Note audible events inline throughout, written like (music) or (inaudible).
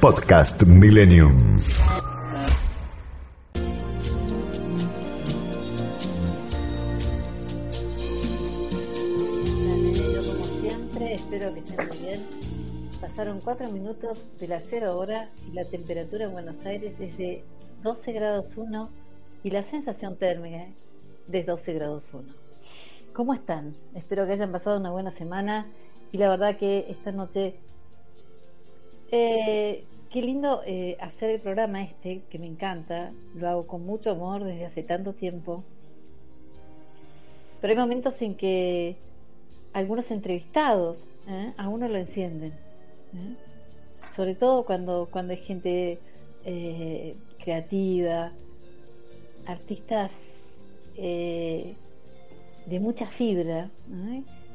Podcast Millennium. como siempre, espero que estén muy bien. Pasaron 4 minutos de la 0 hora y la temperatura en Buenos Aires es de 12 grados 1 y la sensación térmica de 12 grados 1. ¿Cómo están? Espero que hayan pasado una buena semana y la verdad que esta noche eh, qué lindo eh, hacer el programa este, que me encanta, lo hago con mucho amor desde hace tanto tiempo. Pero hay momentos en que algunos entrevistados ¿eh? a uno lo encienden. ¿eh? Sobre todo cuando, cuando hay gente eh, creativa, artistas de mucha fibra,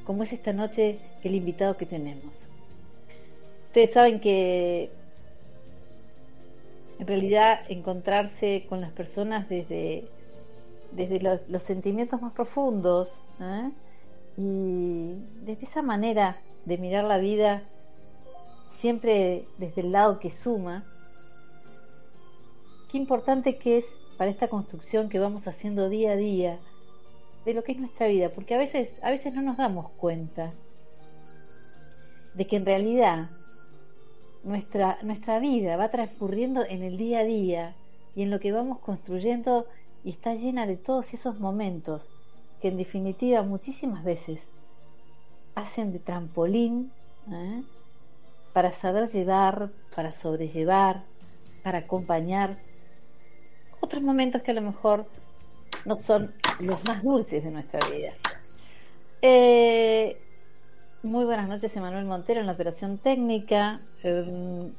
como es esta noche el invitado que tenemos. Ustedes saben que en realidad encontrarse con las personas desde, desde los, sentimientos más profundos y desde esa manera de mirar la vida siempre desde el lado que suma, qué importante que es para esta construcción que vamos haciendo día a día de lo que es nuestra vida, porque a veces, a veces no nos damos cuenta de que en realidad nuestra, nuestra vida va transcurriendo en el día a día y en lo que vamos construyendo y está llena de todos esos momentos que en definitiva muchísimas veces hacen de trampolín ¿eh? para saber llevar, para sobrellevar, para acompañar otros momentos que a lo mejor no son los más dulces de nuestra vida. Eh, muy buenas noches, Emanuel Montero en la operación técnica. Em,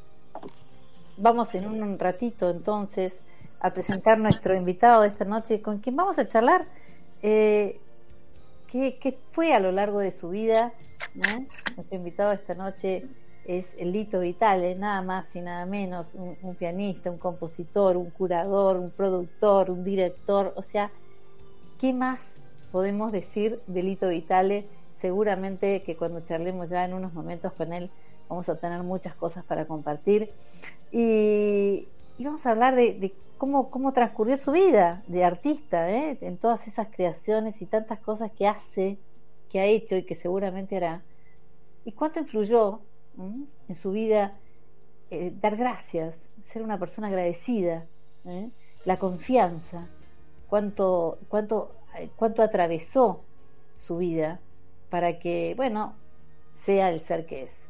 vamos en un ratito entonces a presentar nuestro invitado de esta noche, con quien vamos a charlar eh, qué, fue a lo largo de su vida. Nuestro invitado de esta noche es Lito Vitale, nada más y nada menos, un, un pianista, un compositor, un curador, un productor, un director. O sea, ¿qué más podemos decir de Lito Vitale? Seguramente que cuando charlemos ya en unos momentos con él vamos a tener muchas cosas para compartir y, vamos a hablar de, cómo, cómo transcurrió su vida de artista, ¿eh? en todas esas creaciones y tantas cosas que hace, que ha hecho y que seguramente hará, y cuánto influyó en su vida eh, dar gracias, ser una persona agradecida, ¿eh? la confianza, cuánto, cuánto, cuánto atravesó su vida para que, bueno, sea el ser que es.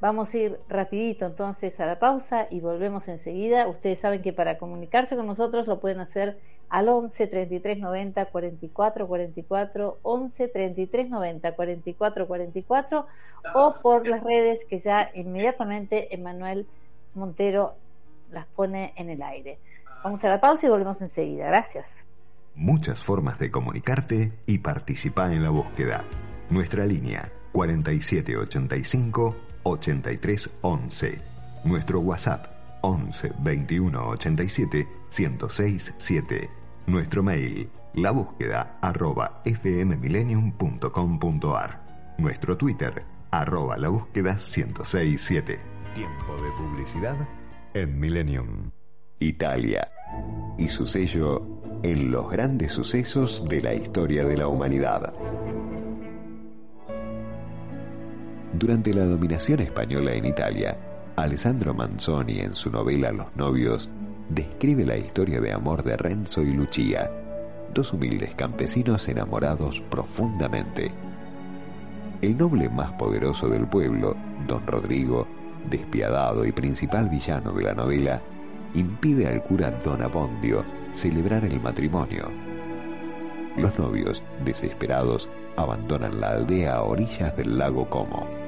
Vamos a ir rapidito entonces a la pausa y volvemos enseguida. Ustedes saben que para comunicarse con nosotros lo pueden hacer al 11 33 90 44 44 11 33 90 44 44 o por las redes que ya inmediatamente Emanuel Montero las pone en el aire. Vamos a la pausa y volvemos enseguida. Gracias. Muchas formas de comunicarte y participar en la búsqueda. Nuestra línea 4785 8311. Nuestro WhatsApp 11 21 87 1067. 7. Nuestro mail la búsqueda arroba. Nuestro Twitter arroba la búsqueda 1067. Tiempo de publicidad en Millennium. Italia y su sello en los grandes sucesos de la historia de la humanidad. Durante la dominación española en Italia, Alessandro Manzoni en su novela Los novios describe la historia de amor de Renzo y Lucia, dos humildes campesinos enamorados profundamente. El noble más poderoso del pueblo, don Rodrigo, despiadado y principal villano de la novela, impide al cura don Abondio celebrar el matrimonio. Los novios, desesperados, abandonan la aldea a orillas del lago Como.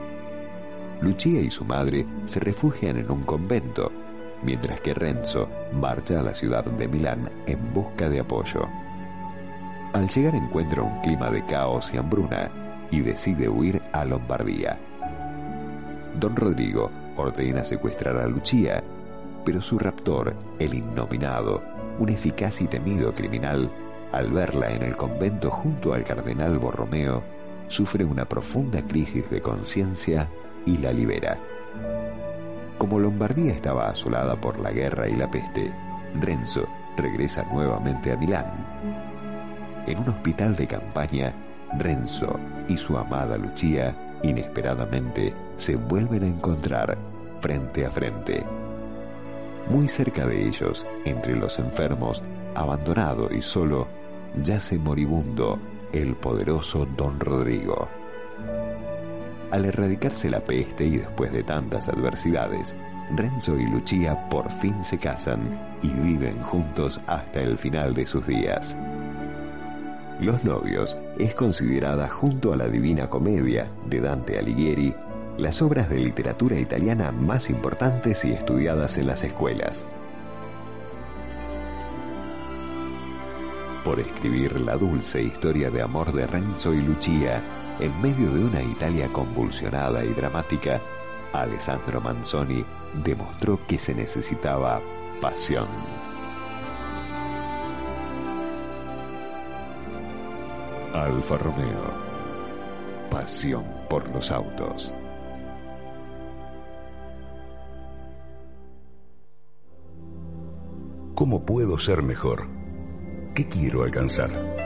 Lucia y su madre se refugian en un convento, mientras que Renzo marcha a la ciudad de Milán en busca de apoyo. Al llegar encuentra un clima de caos y hambruna y decide huir a Lombardía. Don Rodrigo ordena secuestrar a Lucia, pero su raptor, el innominado, un eficaz y temido criminal, al verla en el convento junto al cardenal Borromeo, sufre una profunda crisis de conciencia y la libera. Como Lombardía estaba asolada por la guerra y la peste, Renzo regresa nuevamente a Milán. En un hospital de campaña, Renzo y su amada Lucia inesperadamente se vuelven a encontrar frente a frente. Muy cerca de ellos, entre los enfermos, abandonado y solo, yace moribundo el poderoso don Rodrigo. Al erradicarse la peste y después de tantas adversidades, Renzo y Lucia por fin se casan y viven juntos hasta el final de sus días. Los novios es considerada junto a la Divina Comedia de Dante Alighieri las obras de literatura italiana más importantes y estudiadas en las escuelas. Por escribir la dulce historia de amor de Renzo y Lucia en medio de una Italia convulsionada y dramática, Alessandro Manzoni demostró que se necesitaba pasión. Alfa Romeo. Pasión por los autos. ¿Cómo puedo ser mejor? ¿Qué quiero alcanzar?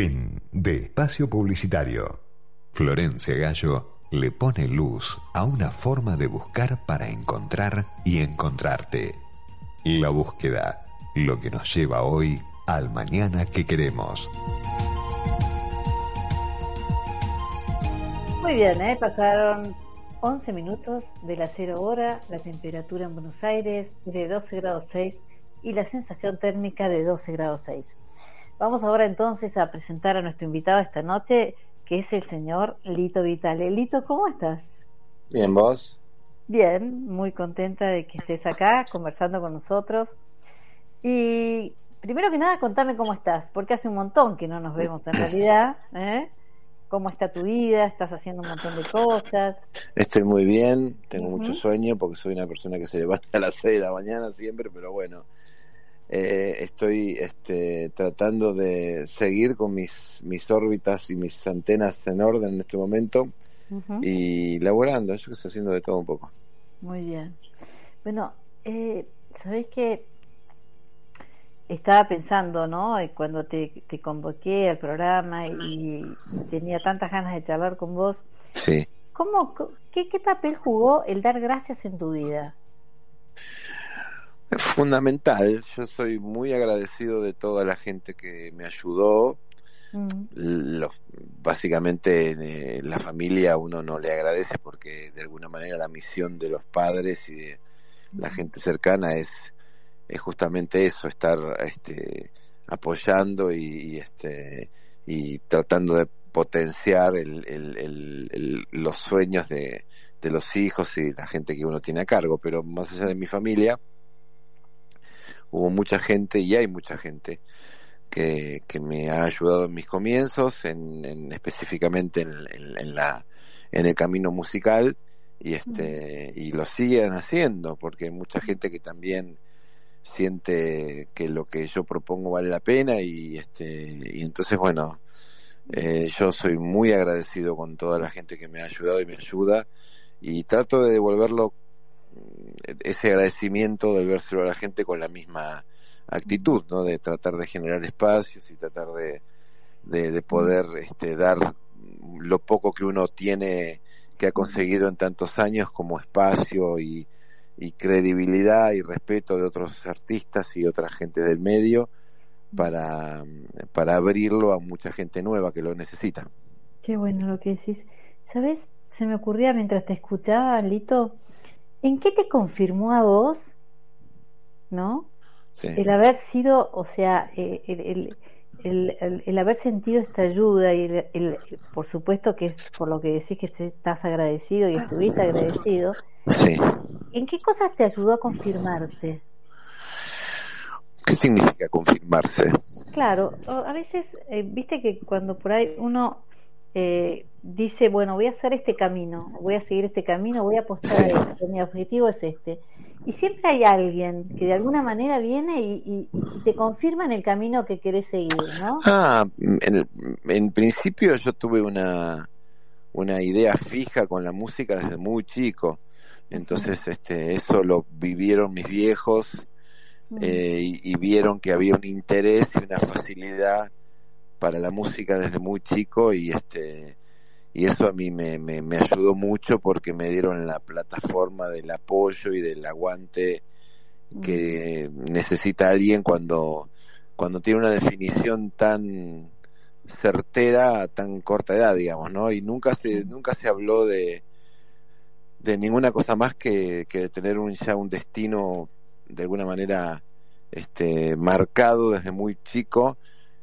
Fin de espacio publicitario. Florencia Gallo le pone luz a una forma de buscar para encontrar y encontrarte. La búsqueda, lo que nos lleva hoy al mañana que queremos. Muy bien, ¿eh? pasaron 11 minutos de la cero hora, la temperatura en Buenos Aires de 12 grados 6 y la sensación térmica de 12 grados 6. Vamos ahora entonces a presentar a nuestro invitado esta noche, que es el señor Lito Vitale. Lito, ¿cómo estás? Bien, ¿vos? Bien, muy contenta de que estés acá conversando con nosotros. Y primero que nada, contame cómo estás, porque hace un montón que no nos vemos en realidad. ¿eh? ¿Cómo está tu vida? ¿Estás haciendo un montón de cosas? Estoy muy bien, tengo mucho sueño porque soy una persona que se levanta a las 6 de la mañana siempre, pero bueno, eh, estoy este, tratando de seguir con mis, mis órbitas y mis antenas en orden en este momento y laborando, yo que estoy haciendo de todo un poco. Muy bien. Bueno, eh, ¿sabéis que estaba pensando, ¿no? Cuando te, convoqué al programa y, tenía tantas ganas de charlar con vos. Sí. ¿Cómo, qué, qué papel jugó el dar gracias en tu vida? (laughs) Fundamental. Yo soy muy agradecido de toda la gente que me ayudó. Mm. básicamente eh, la familia uno no le agradece porque de alguna manera la misión de los padres y de la gente cercana es es justamente eso, estar este, apoyando y, este, y tratando de potenciar el, los sueños de, de los hijos y la gente que uno tiene a cargo. Pero más allá de mi familia, hubo mucha gente y hay mucha gente que, que me ha ayudado en mis comienzos, en, específicamente en, la, en el camino musical y este y lo siguen haciendo porque mucha gente que también siente que lo que yo propongo vale la pena y este y entonces bueno eh, yo soy muy agradecido con toda la gente que me ha ayudado y me ayuda y trato de devolverlo ese agradecimiento devolvérselo a la gente con la misma actitud no de tratar de generar espacios y tratar de de, poder este dar lo poco que uno tiene que ha conseguido en tantos años como espacio y, credibilidad y respeto de otros artistas y otra gente del medio para, para abrirlo a mucha gente nueva que lo necesita. Qué bueno lo que decís. ¿Sabes? Se me ocurría mientras te escuchaba, Lito, ¿en qué te confirmó a vos, no? El haber sido, o sea, eh, el, el, el, haber sentido esta ayuda y el, por supuesto que es por lo que decís que estás agradecido y estuviste agradecido. Sí. ¿En qué cosas te ayudó a confirmarte? ¿Qué significa confirmarse? Claro, a veces, eh, viste que cuando por ahí uno eh, dice, bueno, voy a hacer este camino, voy a seguir este camino, voy a apostar a esto, mi objetivo es este. Y siempre hay alguien que de alguna manera viene y, te confirma en el camino que querés seguir, ¿no? Ah, en, en principio yo tuve una, una idea fija con la música desde muy chico. Entonces, este, eso lo vivieron mis viejos mm. eh, y, vieron que había un interés y una facilidad para la música desde muy chico y este y eso a mí me, me, ayudó mucho porque me dieron la plataforma del apoyo y del aguante que necesita alguien cuando cuando tiene una definición tan certera a tan corta edad digamos no y nunca se nunca se habló de de ninguna cosa más que, que de tener un ya un destino de alguna manera este marcado desde muy chico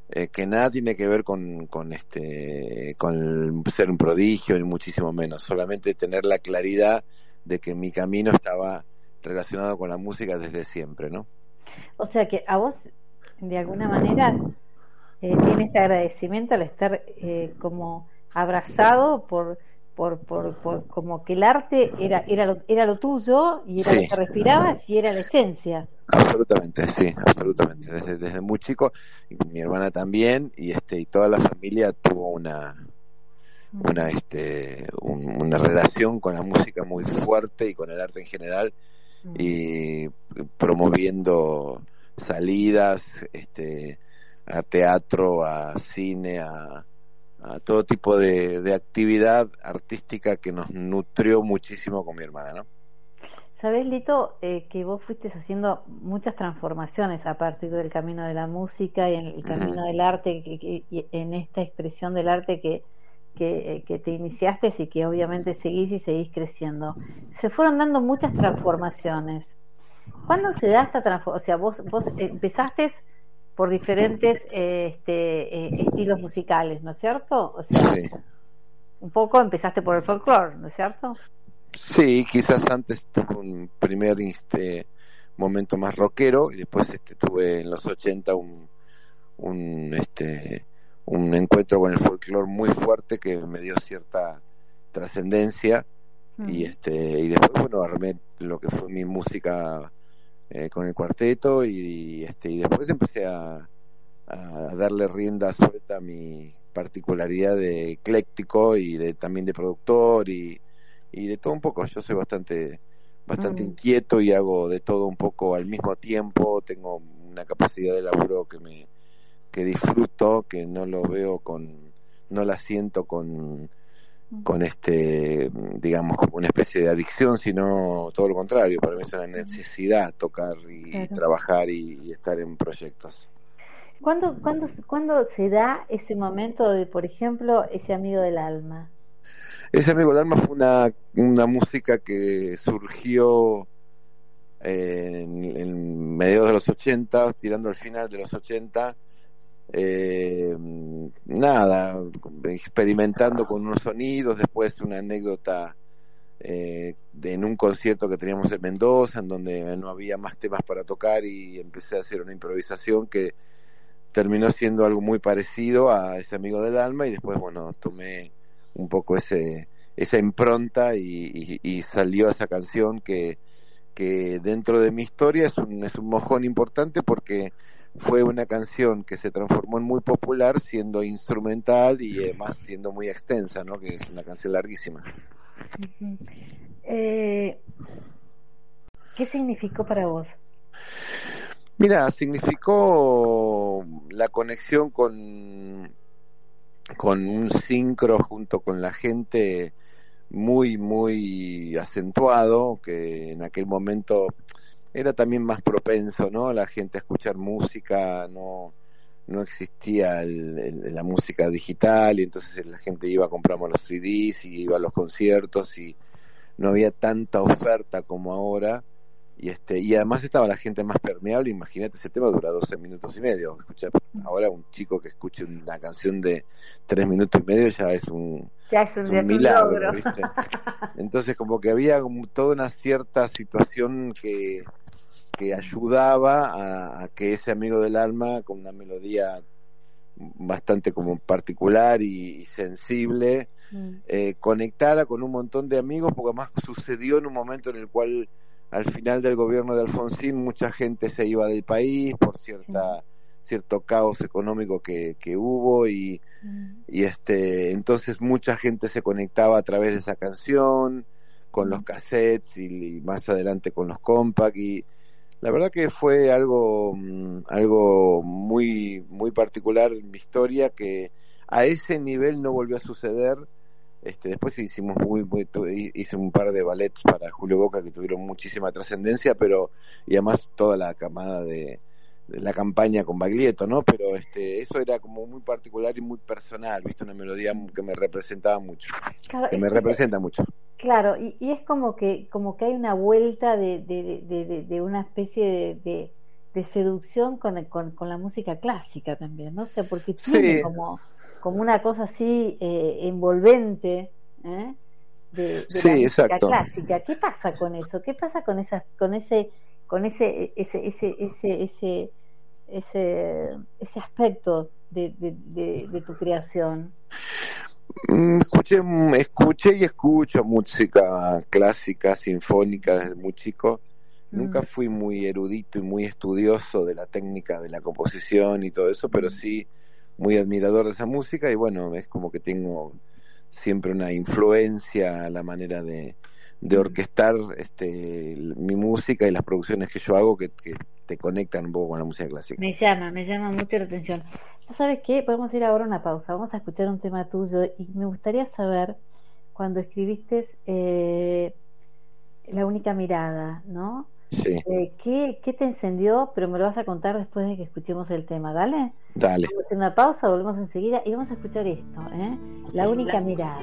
eh, que nada tiene que ver con, con este con ser un prodigio ni muchísimo menos. Solamente tener la claridad de que mi camino estaba relacionado con la música desde siempre no o sea que a vos de alguna manera eh, tiene este agradecimiento al estar eh, como abrazado por por, por, como que el arte era, era, lo, era lo tuyo y era lo que respirabas y era la esencia. Absolutamente, sí, absolutamente. Desde, desde muy chico, mi hermana también, y este, y toda la familia tuvo una, una, este, una relación con la música muy fuerte y con el arte en general, mm. y promoviendo salidas, este, a teatro, a cine, a, a todo tipo de, actividad artística que nos nutrió muchísimo con mi hermana, ¿no? Sabes, Lito, eh, que vos fuiste haciendo muchas transformaciones a partir del camino de la música y en el camino del arte, que, en esta expresión del arte que, que, que, te iniciaste y que obviamente seguís y seguís creciendo. Se fueron dando muchas transformaciones. ¿Cuándo se da esta transformación? O sea, vos, vos empezaste por diferentes este, eh, estilos musicales, ¿no es cierto? O sea, un poco empezaste por el folclore, ¿no es cierto? Sí, quizás antes tuve un primer este, momento más rockero y después este, tuve en los 80 un, un, este, un encuentro con el folclore muy fuerte que me dio cierta trascendencia y este y después bueno armé lo que fue mi música eh, con el cuarteto y, este y después empecé a, a, darle rienda suelta a mi particularidad de ecléctico y de también de productor y, y de todo un poco yo soy bastante bastante mm. inquieto y hago de todo un poco al mismo tiempo tengo una capacidad de laburo que me que disfruto que no lo veo con no la siento con con este, digamos, como una especie de adicción, sino todo lo contrario. Para mí es una necesidad tocar y trabajar y, estar en proyectos. ¿Cuándo, cuándo, ¿Cuándo se da ese momento de, por ejemplo, ese amigo del alma? Ese amigo del alma fue una, una música que surgió en, en mediados de los 80, tirando al final de los 80, eh, nada, experimentando con unos sonidos, después una anécdota eh, de, en un concierto que teníamos en Mendoza, en donde no había más temas para tocar y empecé a hacer una improvisación que terminó siendo algo muy parecido a ese amigo del alma y después, bueno, tomé un poco ese esa impronta y, y, salió esa canción que, que dentro de mi historia es un, es un mojón importante porque fue una canción que se transformó en muy popular siendo instrumental y además siendo muy extensa, ¿no? Que es una canción larguísima. Eh, ¿Qué significó para vos? Mira, significó la conexión con, con un sincro junto con la gente muy, muy acentuado, que en aquel momento era también más propenso, ¿no? La gente a escuchar música, no, no existía la música digital y entonces la gente iba a comprar los CDs y iba a los conciertos y no había tanta oferta como ahora y este y además estaba la gente más permeable imagínate ese tema dura 12 minutos y medio escucha ahora un chico que escuche una canción de 3 minutos y medio ya es un, milagro ¿viste? entonces como que había toda una cierta situación que que ayudaba a, que ese amigo del alma con una melodía bastante como particular y, sensible mm. eh, conectara con un montón de amigos porque además sucedió en un momento en el cual al final del gobierno de Alfonsín mucha gente se iba del país por cierta cierto caos económico que, que hubo y, mm. y este entonces mucha gente se conectaba a través de esa canción con los mm. cassettes y, más adelante con los compact y la verdad que fue algo mm, algo muy muy particular en mi historia que a ese nivel no volvió a suceder este, después hicimos muy, muy, hice un par de ballets para Julio Boca que tuvieron muchísima trascendencia, pero y además toda la camada de, la campaña con Baglietto, ¿no? Pero este, eso era como muy particular y muy personal, ¿viste? Una melodía que me representaba mucho, que me representa mucho. Claro, y, es como que como que hay una vuelta de, de, de, una especie de, seducción con, con, con, la música clásica también, no sé, porque tiene como como una cosa así eh, envolvente ¿eh? de, la música clásica. ¿Qué pasa con eso? ¿Qué pasa con esas, con ese, con ese, ese, ese, ese, ese, ese, ese aspecto de, de, tu creación? Mm, escuché, escuché y escucho música clásica, sinfónica desde muy chico. Nunca mm. fui muy erudito y muy estudioso de la técnica de la composición y todo eso, pero mm. sí muy admirador de esa música y bueno, es como que tengo siempre una influencia a la manera de, de orquestar este, mi música y las producciones que yo hago que, te conectan un poco con la música clásica. Me llama, me llama mucho la atención. ¿Tú sabes qué? Podemos ir ahora a una pausa. Vamos a escuchar un tema tuyo y me gustaría saber cuando escribiste eh, La única mirada, ¿no? Sí. Eh, ¿qué, ¿Qué te encendió? Pero me lo vas a contar después de que escuchemos el tema, ¿dale? Dale. Vamos a hacer una pausa, volvemos enseguida y vamos a escuchar esto, ¿eh? La única mirada.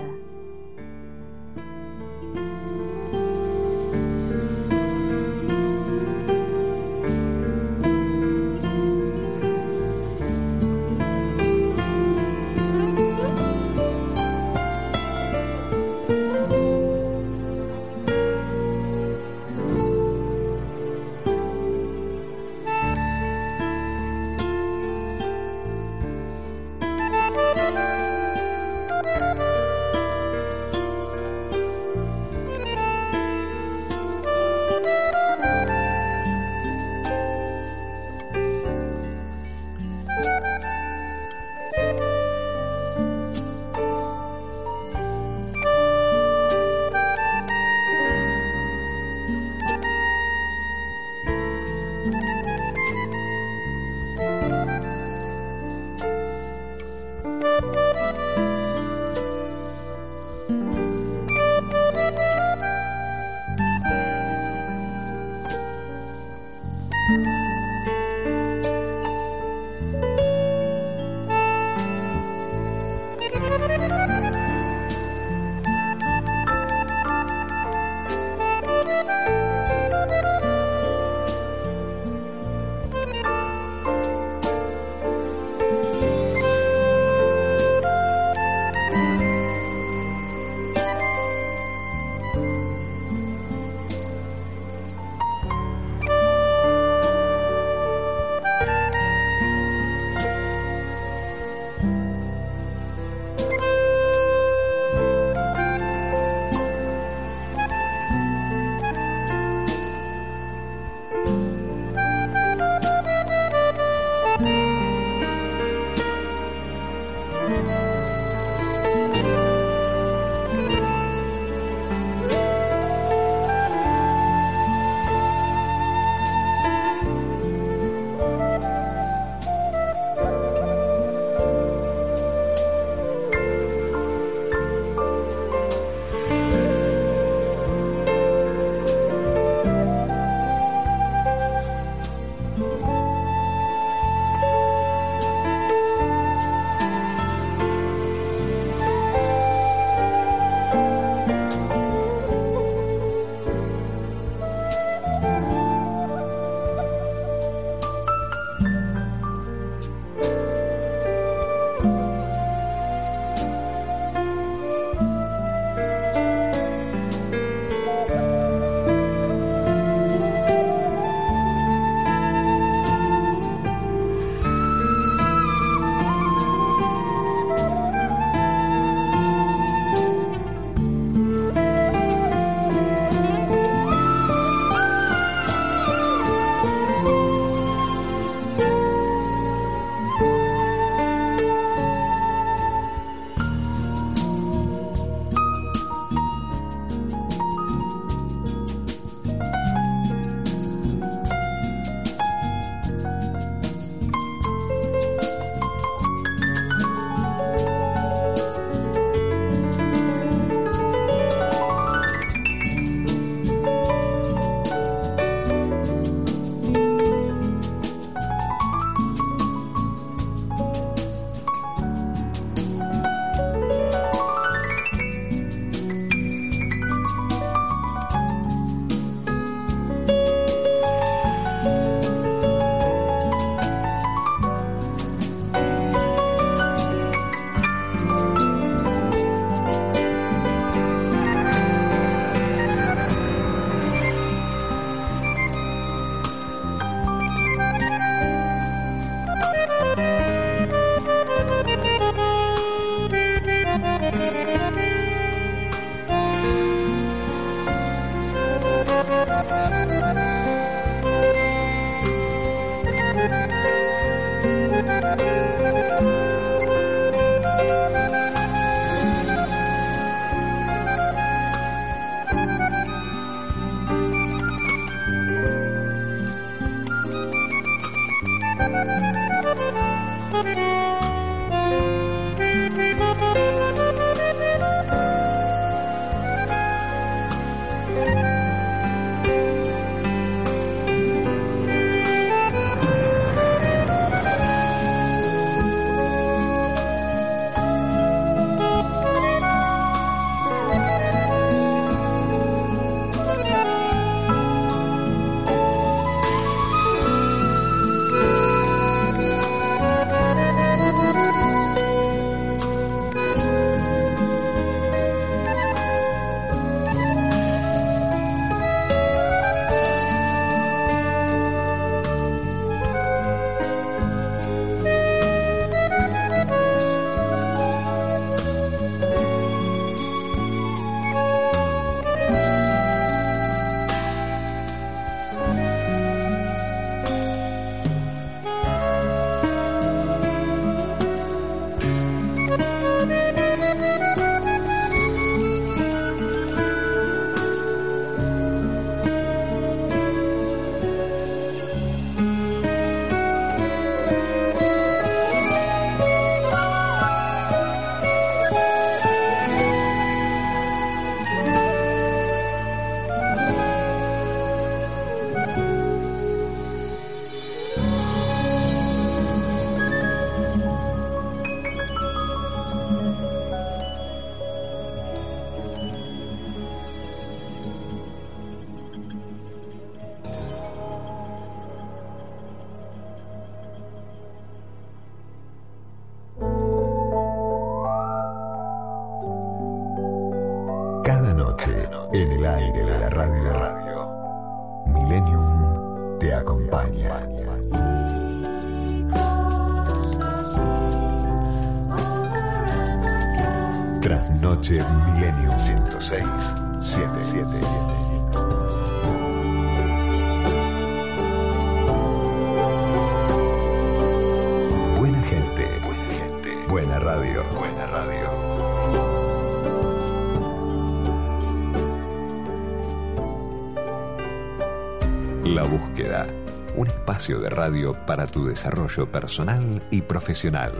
Espacio de radio para tu desarrollo personal y profesional.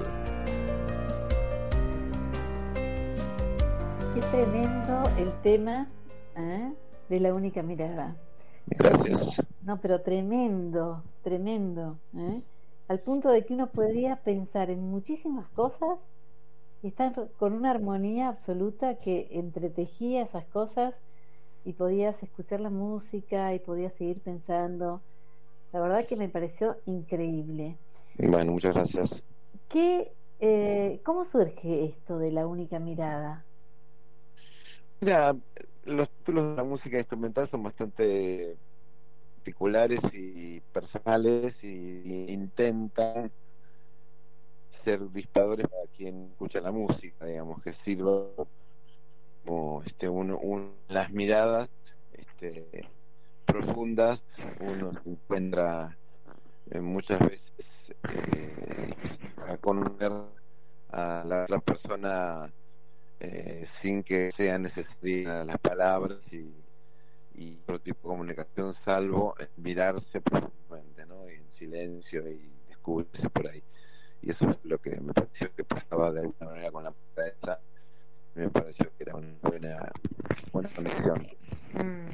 Qué tremendo el tema ¿eh? de la única mirada. Gracias. No, pero tremendo, tremendo. ¿eh? Al punto de que uno podría pensar en muchísimas cosas y estar con una armonía absoluta que entretejía esas cosas y podías escuchar la música y podías seguir pensando. La verdad que me pareció increíble. Bueno, muchas gracias. ¿Qué, eh, ¿Cómo surge esto de la única mirada? Mira, los títulos de la música instrumental son bastante particulares y personales y, intentan ser disparadores para quien escucha la música, digamos, que sirva como este uno, las miradas este, profundas uno se encuentra eh, muchas veces eh, a conocer a la persona eh, sin que sea necesaria las palabras y, y otro tipo de comunicación salvo mirarse profundamente ¿no? en silencio y descubrirse por ahí y eso es lo que me pareció que pasaba de alguna manera con la esa me pareció que era una buena, buena conexión. Mm,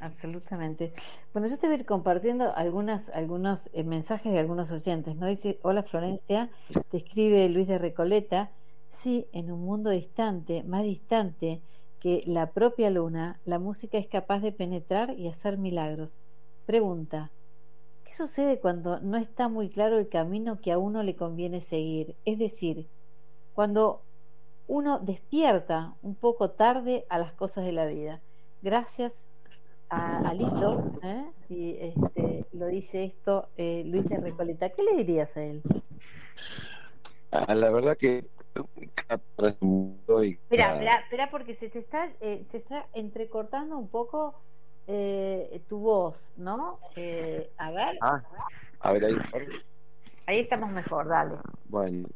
absolutamente. Bueno, yo te voy a ir compartiendo algunas, algunos eh, mensajes de algunos oyentes. ¿no? Dice, hola Florencia, te escribe Luis de Recoleta. Sí, en un mundo distante, más distante que la propia luna, la música es capaz de penetrar y hacer milagros. Pregunta, ¿qué sucede cuando no está muy claro el camino que a uno le conviene seguir? Es decir, cuando uno despierta un poco tarde a las cosas de la vida. Gracias a Alito, ¿eh? y este, lo dice esto eh, Luis de Recoleta. ¿Qué le dirías a él? Ah, la verdad que espera, espera, porque se te está eh, se está entrecortando un poco eh, tu voz, ¿no? Eh, a ver. Ah, a ver ahí. Ahí estamos mejor, dale. Bueno,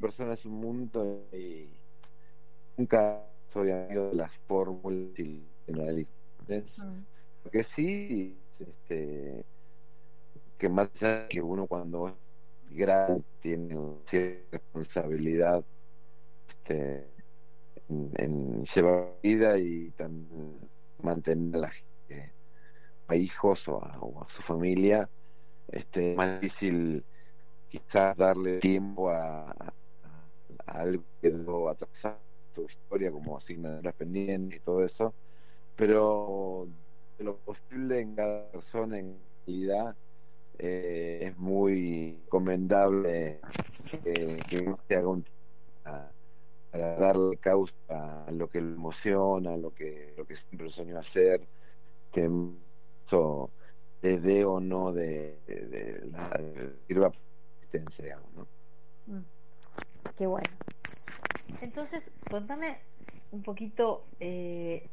personas un mundo y nunca soy amigo de las fórmulas y mm. porque sí este que más allá que uno cuando es grande tiene cierta responsabilidad este en, llevar vida y también mantener a, la, a hijos o a, o a su familia este es más difícil quizás darle tiempo a, algo que quedó atrasado tu historia como asignadoras pendientes y todo eso, pero de lo posible en cada persona en realidad eh, es muy recomendable que se haga un para darle causa a lo que le emociona, a lo que lo que siempre soñó hacer, que eso le dé o no de, de, la sirva existencia, ¿no? Mm. Qué bueno. Entonces, contame un poquito, eh,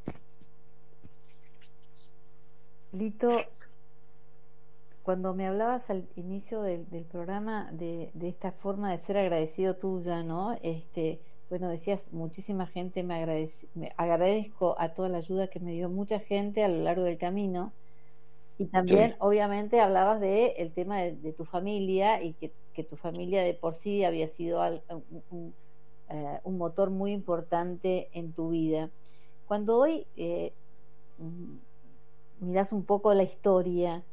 Lito, cuando me hablabas al inicio del, programa de, de, esta forma de ser agradecido tuya, ¿no? Este, bueno, decías, muchísima gente me, agradece, me agradezco a toda la ayuda que me dio mucha gente a lo largo del camino. Y también, obviamente, hablabas de el tema de, tu familia y que, que, tu familia de por sí había sido un, eh, un motor muy importante en tu vida. Cuando hoy eh, miras un poco la historia,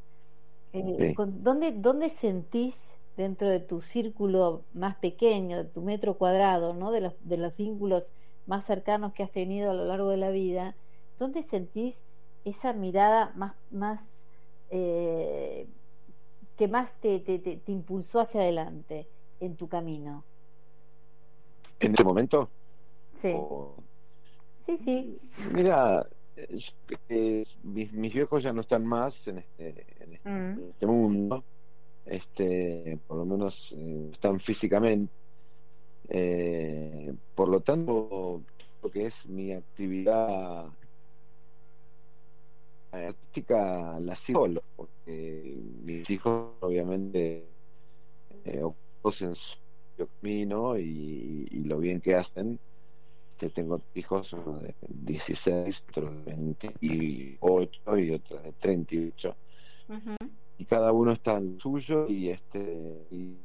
eh, ¿dónde, ¿dónde sentís dentro de tu círculo más pequeño, de tu metro cuadrado, ¿no? de, los, de los vínculos más cercanos que has tenido a lo largo de la vida, ¿dónde sentís esa mirada más, más que más te, te, te, impulsó hacia adelante en tu camino? ¿En este momento? Sí. Sí, sí. Mira, eh, mis, viejos ya no están más en este, en mm. este mundo, este, por lo menos eh, están físicamente. Eh, por lo tanto, lo que es mi actividad artística la sigo solo, porque mis hijos obviamente eh, en su camino y, y, lo bien que hacen. Este, tengo hijos de 16, otro de 28 y otro de 38. Y cada uno está en suyo y este y,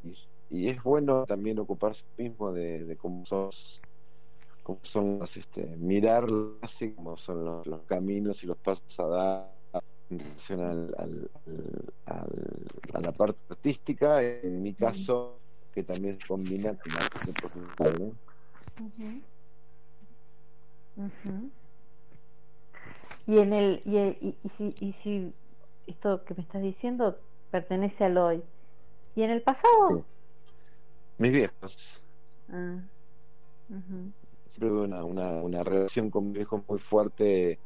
y, es bueno también ocuparse mismo de, de cómo son cómo son los este mirar así como son los, los caminos y los pasos a dar en relación al, al, a la parte artística, en mi caso, que también se combina con la parte profesional. Y en el y, y, si, y si esto que me estás diciendo pertenece al hoy. Y en el pasado mis viejos. Ah. siempre tuve una, una, una relación con viejos muy fuerte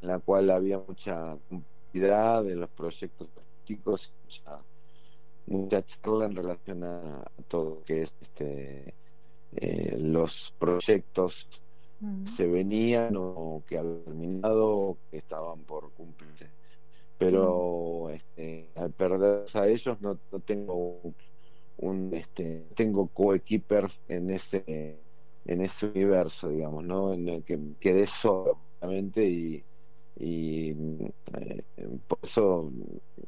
en la cual había mucha complejidad de los proyectos artísticos, mucha, mucha charla en relación a, todo que es este eh, los proyectos mm. se venían o que habían terminado o que estaban por cumplirse pero mm. este, al perderse a ellos no, no tengo un este tengo coequiper en ese en ese universo digamos no en el que quedé solo y y eh, por eso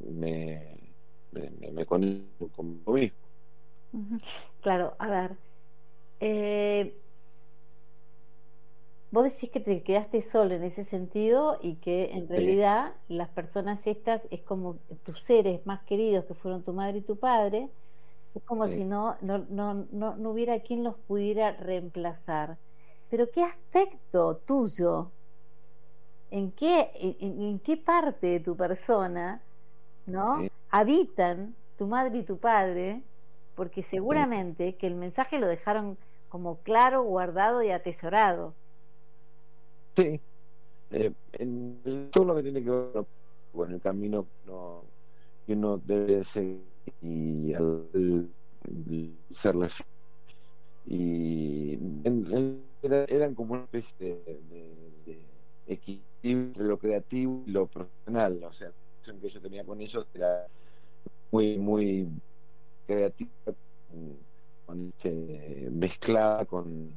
me, me, me conecto conmigo mismo. Claro, a ver, eh, vos decís que te quedaste solo en ese sentido y que en realidad las personas estas es como tus seres más queridos que fueron tu madre y tu padre, es como si no, no, no, no, no hubiera quien los pudiera reemplazar. Pero ¿qué aspecto tuyo en qué, en, qué parte de tu persona, ¿no? Habitan tu madre y tu padre, porque seguramente que el mensaje lo dejaron como claro, guardado y atesorado. Sí, eh, en todo lo que tiene que ver con el camino que uno debe seguir y al, serles y eran como una especie de equilibrio lo creativo y lo profesional. O sea, la relación que yo tenía con ellos era muy, muy creativa, este, mezclada con,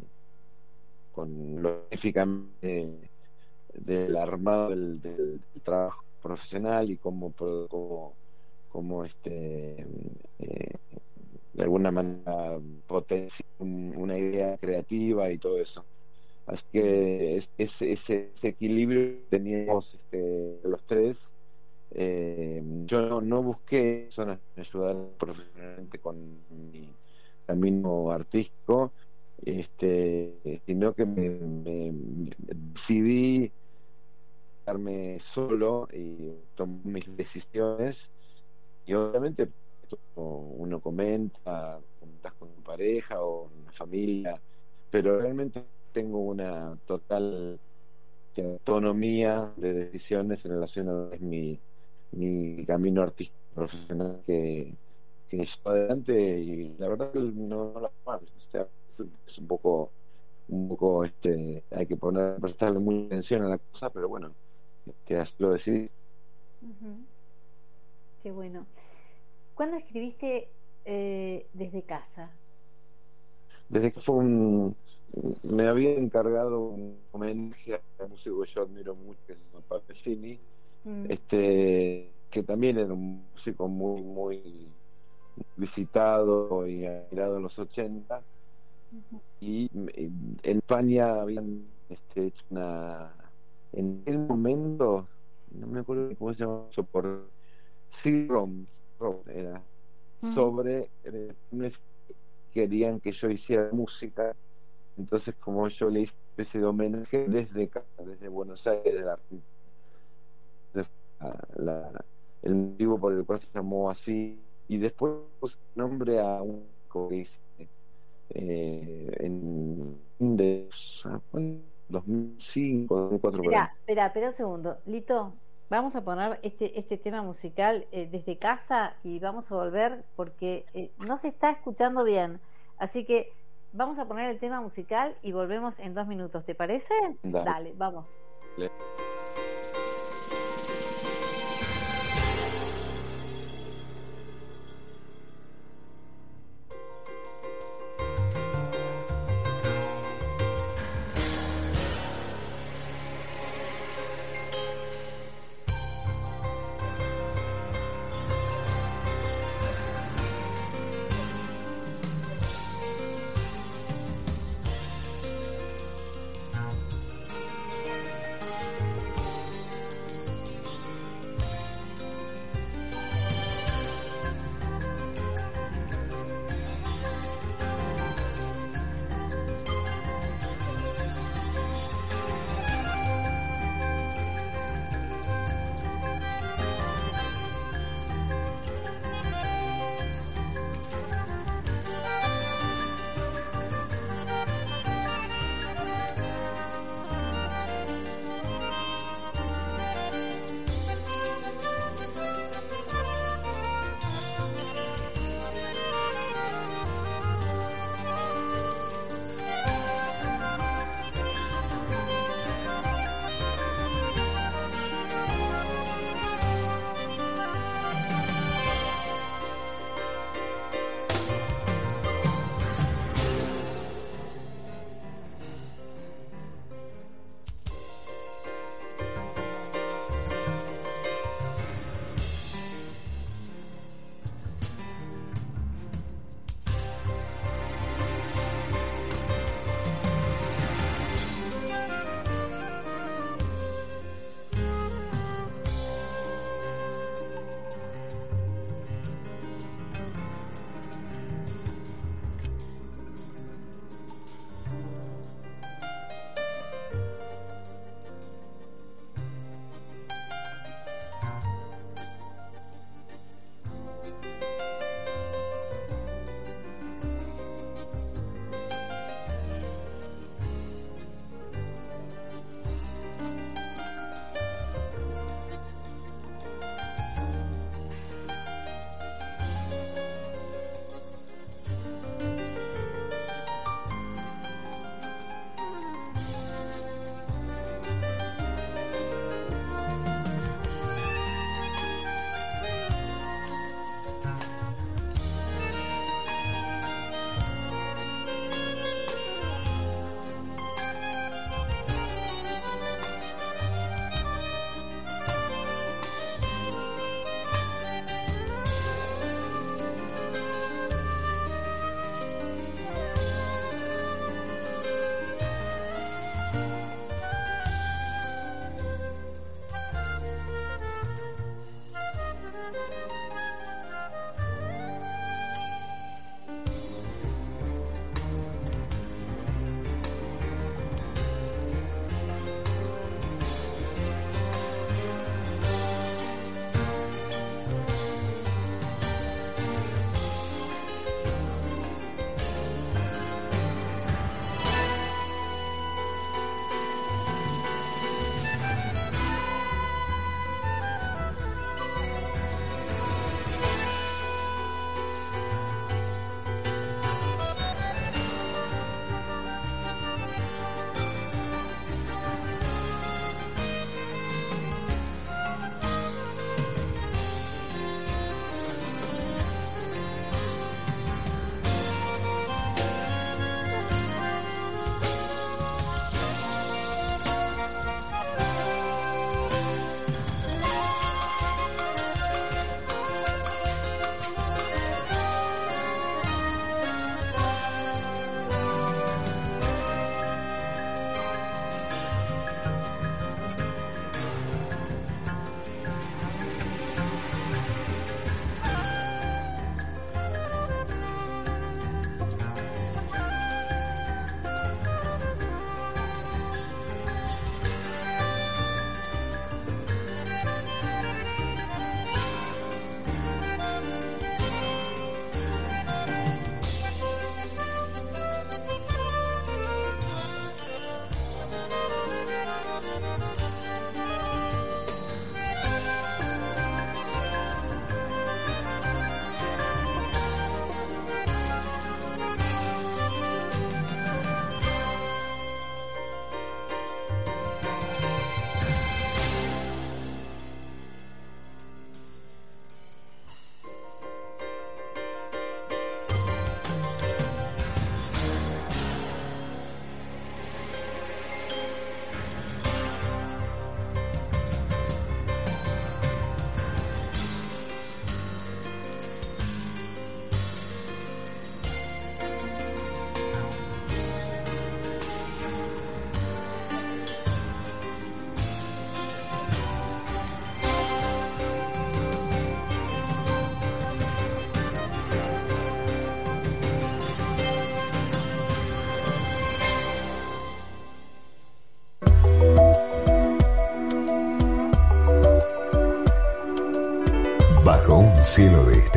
con lo del armado del, del, trabajo profesional y cómo, como, como este eh, de alguna manera potencia una idea creativa y todo eso Así que ese, ese, equilibrio que teníamos este, los tres. Eh, yo no, busqué personas que me ayudaran profesionalmente con mi camino artístico, este, sino que me, decidí quedarme solo y tomar mis decisiones. Y obviamente uno comenta, comentas con tu pareja o una familia, pero realmente tengo una total autonomía de decisiones en relación a mi, mi camino artístico profesional que, que llevo adelante y la verdad que no, la o sea, es un poco un poco este hay que poner prestarle mucha atención a la cosa pero bueno que así lo decidí qué bueno ¿cuándo escribiste eh, desde casa? desde que fue un me había encargado un homenaje a un músico que yo admiro mucho, que es Papecini, mm. este, que también era un músico muy, muy visitado y admirado en los 80. Y en España habían este, hecho una. En aquel momento, no me acuerdo cómo se llamaba eso, por C-ROM, era, mm. sobre. Eh, querían que yo hiciera música entonces, como yo le hice especie de homenaje desde desde Buenos Aires, la, el motivo por el cual se llamó así, y después puse nombre a un que hice eh, en de, 2005, 2004. Espera, espera, espera un segundo. Lito, vamos a poner este, este tema musical eh, desde casa y vamos a volver porque eh, no se está escuchando bien. Así que vamos a poner el tema musical y volvemos en dos minutos. ¿Te parece? Dale, vamos.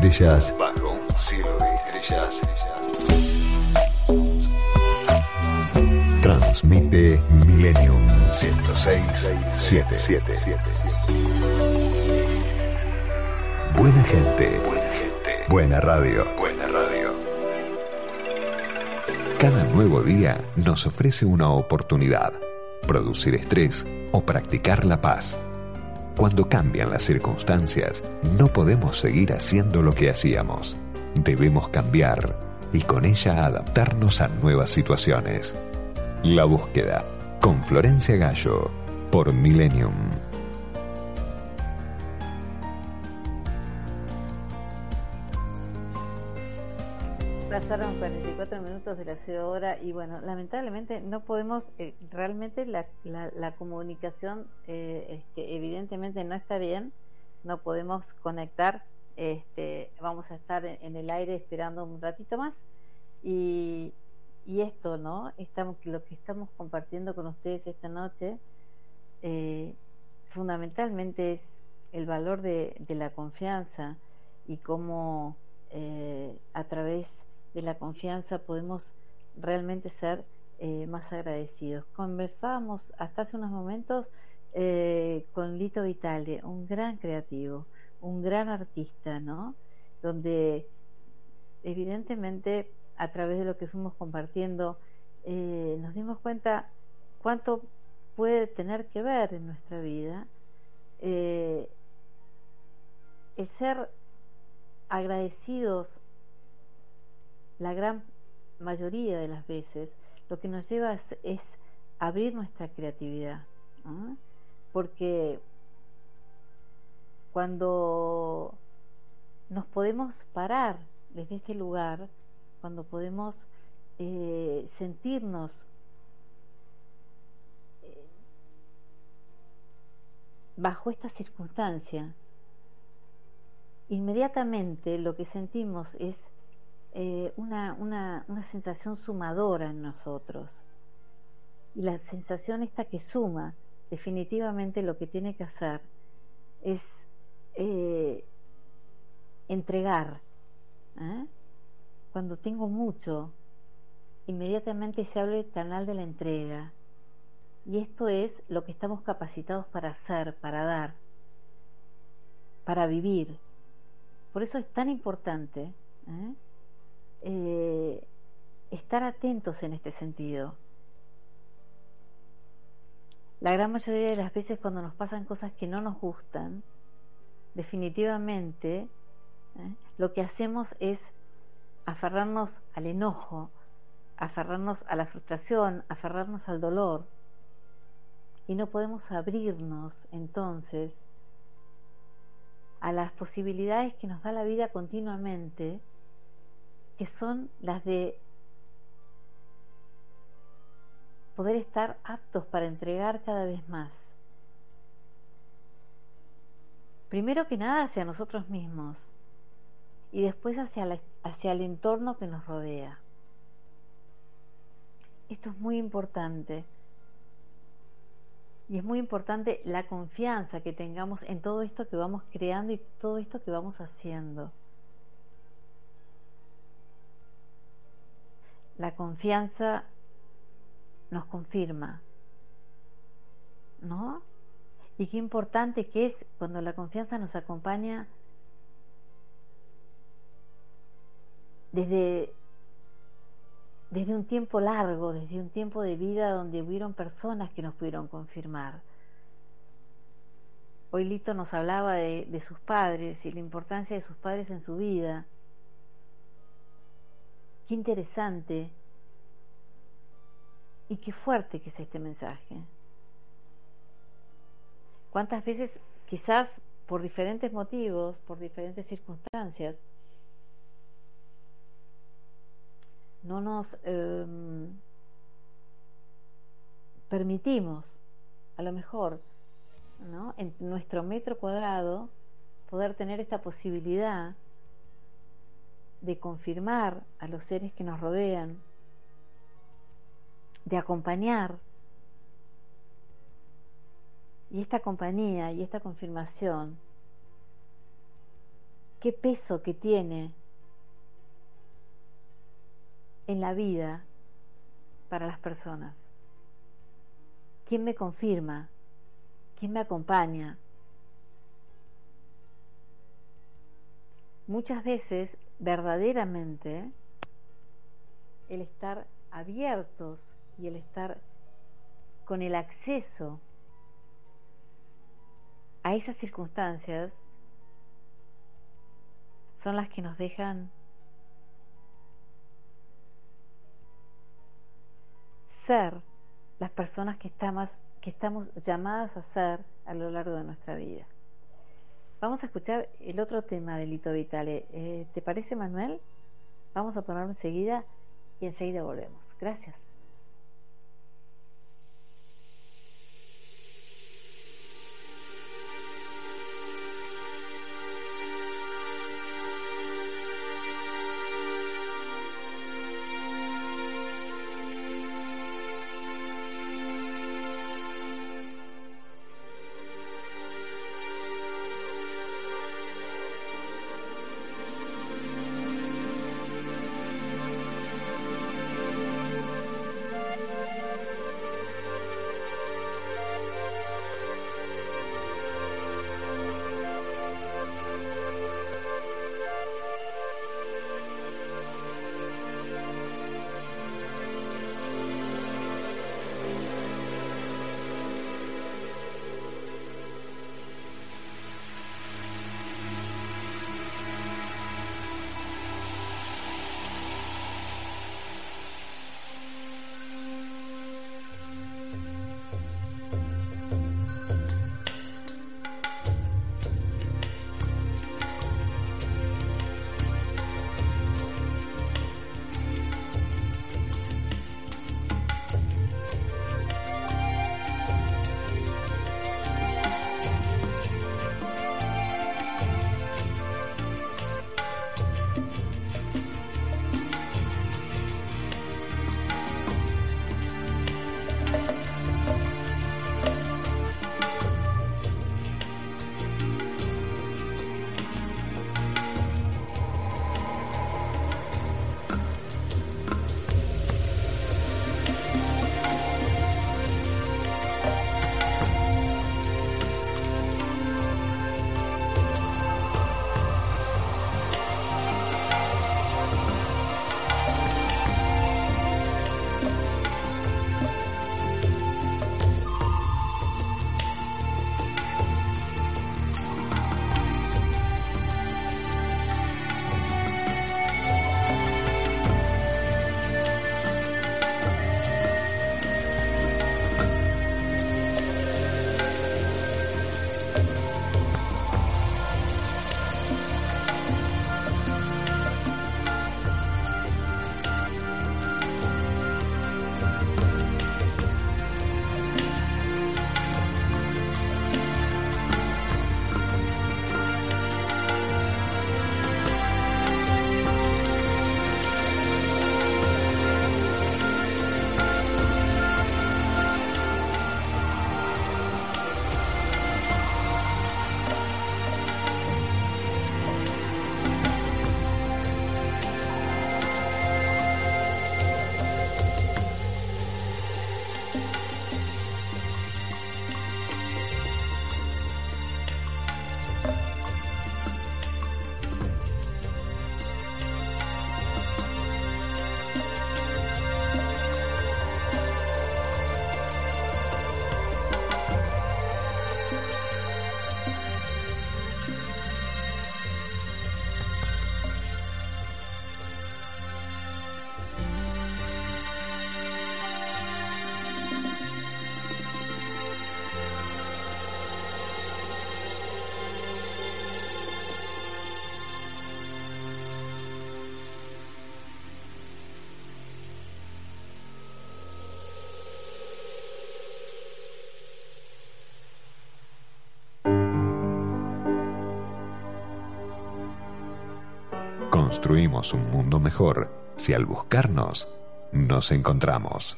Estrellas. Bajo un cielo de estrellas. Transmite Millennium 106 Buena gente. Buena gente. Buena radio. Buena radio. Cada nuevo día nos ofrece una oportunidad. Producir estrés o practicar la paz. Cuando cambian las circunstancias, no podemos seguir haciendo lo que hacíamos. Debemos cambiar y con ella adaptarnos a nuevas situaciones. La búsqueda con Florencia Gallo por Millennium. Minutos de la cero hora y bueno, lamentablemente no podemos, eh, realmente la, la, comunicación eh, este, evidentemente no está bien, no podemos conectar, este, vamos a estar en, el aire esperando un ratito más y, y esto, ¿no? Estamos, lo que estamos compartiendo con ustedes esta noche, eh, fundamentalmente es el valor de, de la confianza y cómo a través de la confianza podemos realmente ser eh, más agradecidos. Conversábamos hasta hace unos momentos eh, con Lito Vitale, un gran creativo, un gran artista, ¿no? Donde evidentemente a través de lo que fuimos compartiendo eh, nos dimos cuenta cuánto puede tener que ver en nuestra vida el ser agradecidos la gran mayoría de las veces lo que nos lleva es, abrir nuestra creatividad. Porque cuando nos podemos parar desde este lugar, cuando podemos eh, sentirnos eh, bajo esta circunstancia, inmediatamente lo que sentimos es eh, una, una, una, sensación sumadora en nosotros. Y la sensación esta que suma, definitivamente lo que tiene que hacer es eh, entregar. ¿eh? Cuando tengo mucho, inmediatamente se abre el canal de la entrega. Y esto es lo que estamos capacitados para hacer, para dar, para vivir. Por eso es tan importante estar atentos en este sentido. La gran mayoría de las veces cuando nos pasan cosas que no nos gustan, definitivamente ¿eh? lo que hacemos es aferrarnos al enojo, aferrarnos a la frustración, aferrarnos al dolor. Y no podemos abrirnos entonces a las posibilidades que nos da la vida continuamente que son las de poder estar aptos para entregar cada vez más. Primero que nada hacia nosotros mismos y después hacia, hacia el entorno que nos rodea. Esto es muy importante. Y es muy importante la confianza que tengamos en todo esto que vamos creando y todo esto que vamos haciendo. La confianza nos confirma, ¿no? Y qué importante que es cuando la confianza nos acompaña desde, desde un tiempo largo, desde un tiempo de vida donde hubieron personas que nos pudieron confirmar. Hoy Lito nos hablaba de, de sus padres y la importancia de sus padres en su vida Qué interesante y qué fuerte que es este mensaje. ¿Cuántas veces, quizás por diferentes motivos, por diferentes circunstancias, no nos em, permitimos, a lo mejor, ¿no? en nuestro metro cuadrado, poder tener esta posibilidad de confirmar a los seres que nos rodean, de acompañar. Y esta compañía y esta confirmación qué peso que tiene en la vida para las personas. ¿Quién me confirma? ¿Quién me acompaña? Muchas veces, verdaderamente, el estar abiertos y el estar con el acceso a esas circunstancias son las que nos dejan ser las personas que estamos, que estamos llamadas a ser a lo largo de nuestra vida. Vamos a escuchar el otro tema de Lito Vitale. Eh, ¿Te parece, Manuel? Vamos a ponerlo enseguida y enseguida volvemos. Gracias. construimos un mundo mejor si al buscarnos nos encontramos.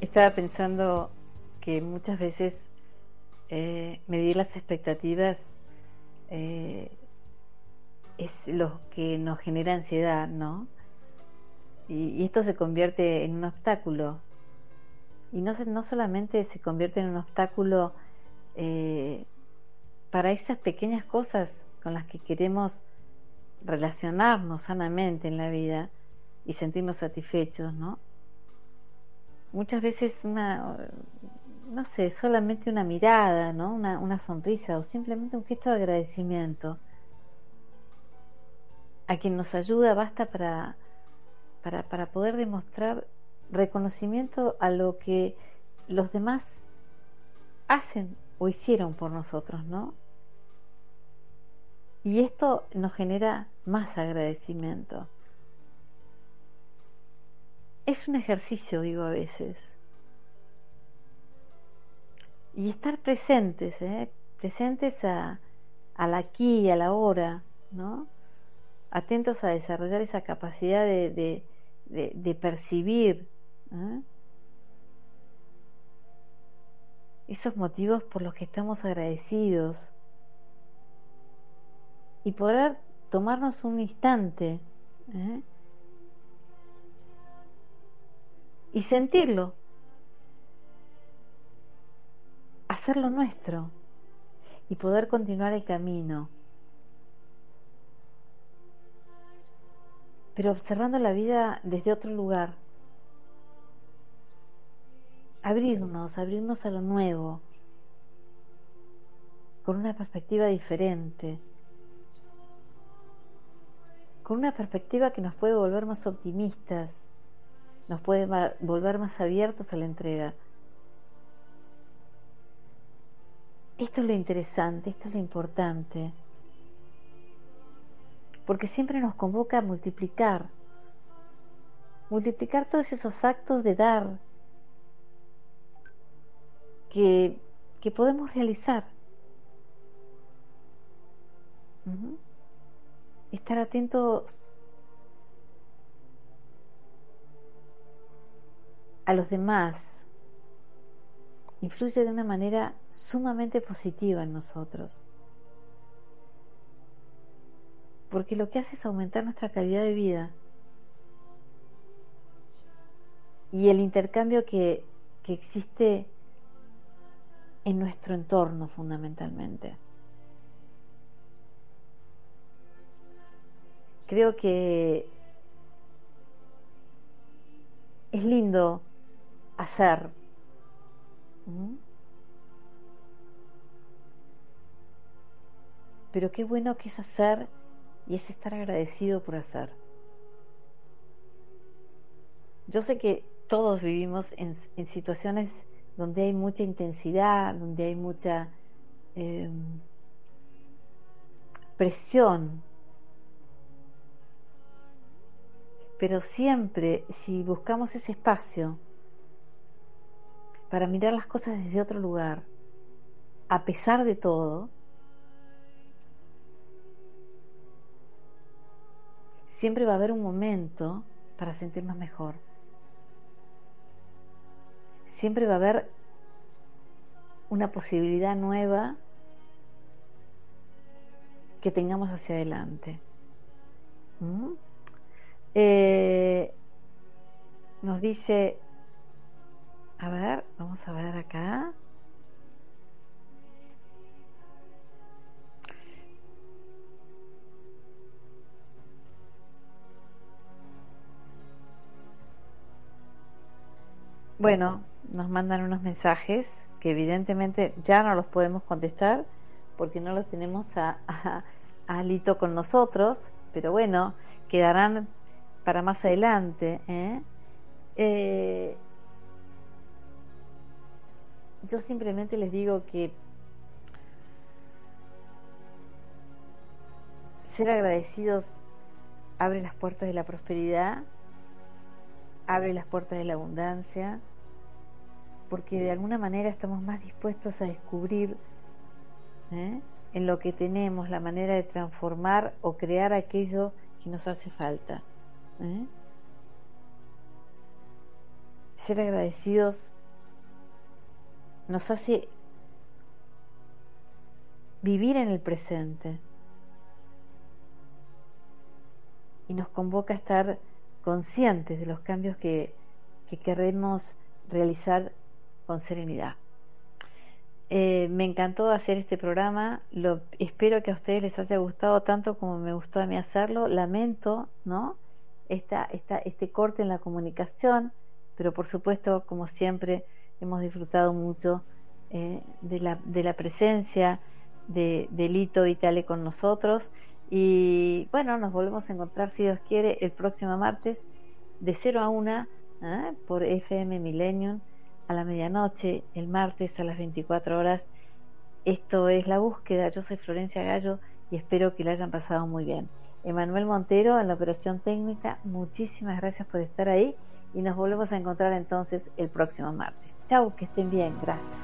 Estaba pensando que muchas veces eh, medir las expectativas eh, es lo que nos genera ansiedad, ¿no? Y, esto se convierte en un obstáculo. Y no, no solamente se convierte en un obstáculo eh, para esas pequeñas cosas con las que queremos relacionarnos sanamente en la vida y sentirnos satisfechos, ¿no? Muchas veces una, no sé, solamente una mirada, ¿no? Una, una sonrisa o simplemente un gesto de agradecimiento a quien nos ayuda basta para, para, para poder demostrar reconocimiento a lo que los demás hacen o hicieron por nosotros, ¿no? Y esto nos genera más agradecimiento. Es un ejercicio, digo a veces. Y estar presentes, ¿eh? presentes a, al aquí y a la hora, ¿no? atentos a desarrollar esa capacidad de, de, percibir ¿eh? esos motivos por los que estamos agradecidos y poder tomarnos un instante ¿eh? y sentirlo, hacerlo nuestro y poder continuar el camino. pero observando la vida desde otro lugar. Abrirnos, abrirnos a lo nuevo, con una perspectiva diferente, con una perspectiva que nos puede volver más optimistas, nos puede volver más abiertos a la entrega. Esto es lo interesante, esto es lo importante. Porque siempre nos convoca a multiplicar, multiplicar todos esos actos de dar que, podemos realizar. Estar atentos a los demás influye de una manera sumamente positiva en nosotros. porque lo que hace es aumentar nuestra calidad de vida y el intercambio que, existe en nuestro entorno fundamentalmente. Creo que es lindo hacer. Pero qué bueno que es hacer y es estar agradecido por hacer. Yo sé que todos vivimos en, situaciones donde hay mucha intensidad, donde hay mucha em, presión, pero siempre si buscamos ese espacio para mirar las cosas desde otro lugar, a pesar de todo, siempre va a haber un momento para sentirnos mejor. Siempre va a haber una posibilidad nueva que tengamos hacia adelante. ¿Mm? Eh, nos dice, a ver, vamos a ver acá. Bueno, nos mandan unos mensajes que evidentemente ya no los podemos contestar porque no los tenemos a, Alito con nosotros, pero bueno, quedarán para más adelante. ¿eh? Eh, yo simplemente les digo que ser agradecidos abre las puertas de la prosperidad abre las puertas de la abundancia, porque de alguna manera estamos más dispuestos a descubrir ¿eh? en lo que tenemos la manera de transformar o crear aquello que nos hace falta. ¿eh? Ser agradecidos nos hace vivir en el presente y nos convoca a estar conscientes de los cambios que, que queremos realizar con serenidad. Eh, me encantó hacer este programa, lo, espero que a ustedes les haya gustado tanto como me gustó a mí hacerlo. Lamento, ¿no? Esta, esta, este corte en la comunicación, pero por supuesto, como siempre, hemos disfrutado mucho eh, de, la, de la presencia de, de Lito Vitale con nosotros. Y bueno, nos volvemos a encontrar, si Dios quiere, el próximo martes de 0 a 1 ¿eh? por FM Millennium a la medianoche, el martes a las 24 horas. Esto es La Búsqueda. Yo soy Florencia Gallo y espero que la hayan pasado muy bien. Emanuel Montero en la operación técnica, muchísimas gracias por estar ahí y nos volvemos a encontrar entonces el próximo martes. Chau, que estén bien, gracias.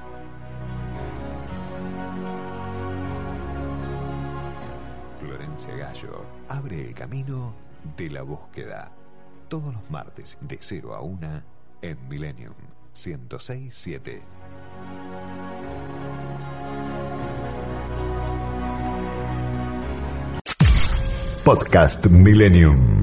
Florencia Gallo abre el camino de la búsqueda. Todos los martes de 0 a 1 en Millennium 1067. Podcast Millennium.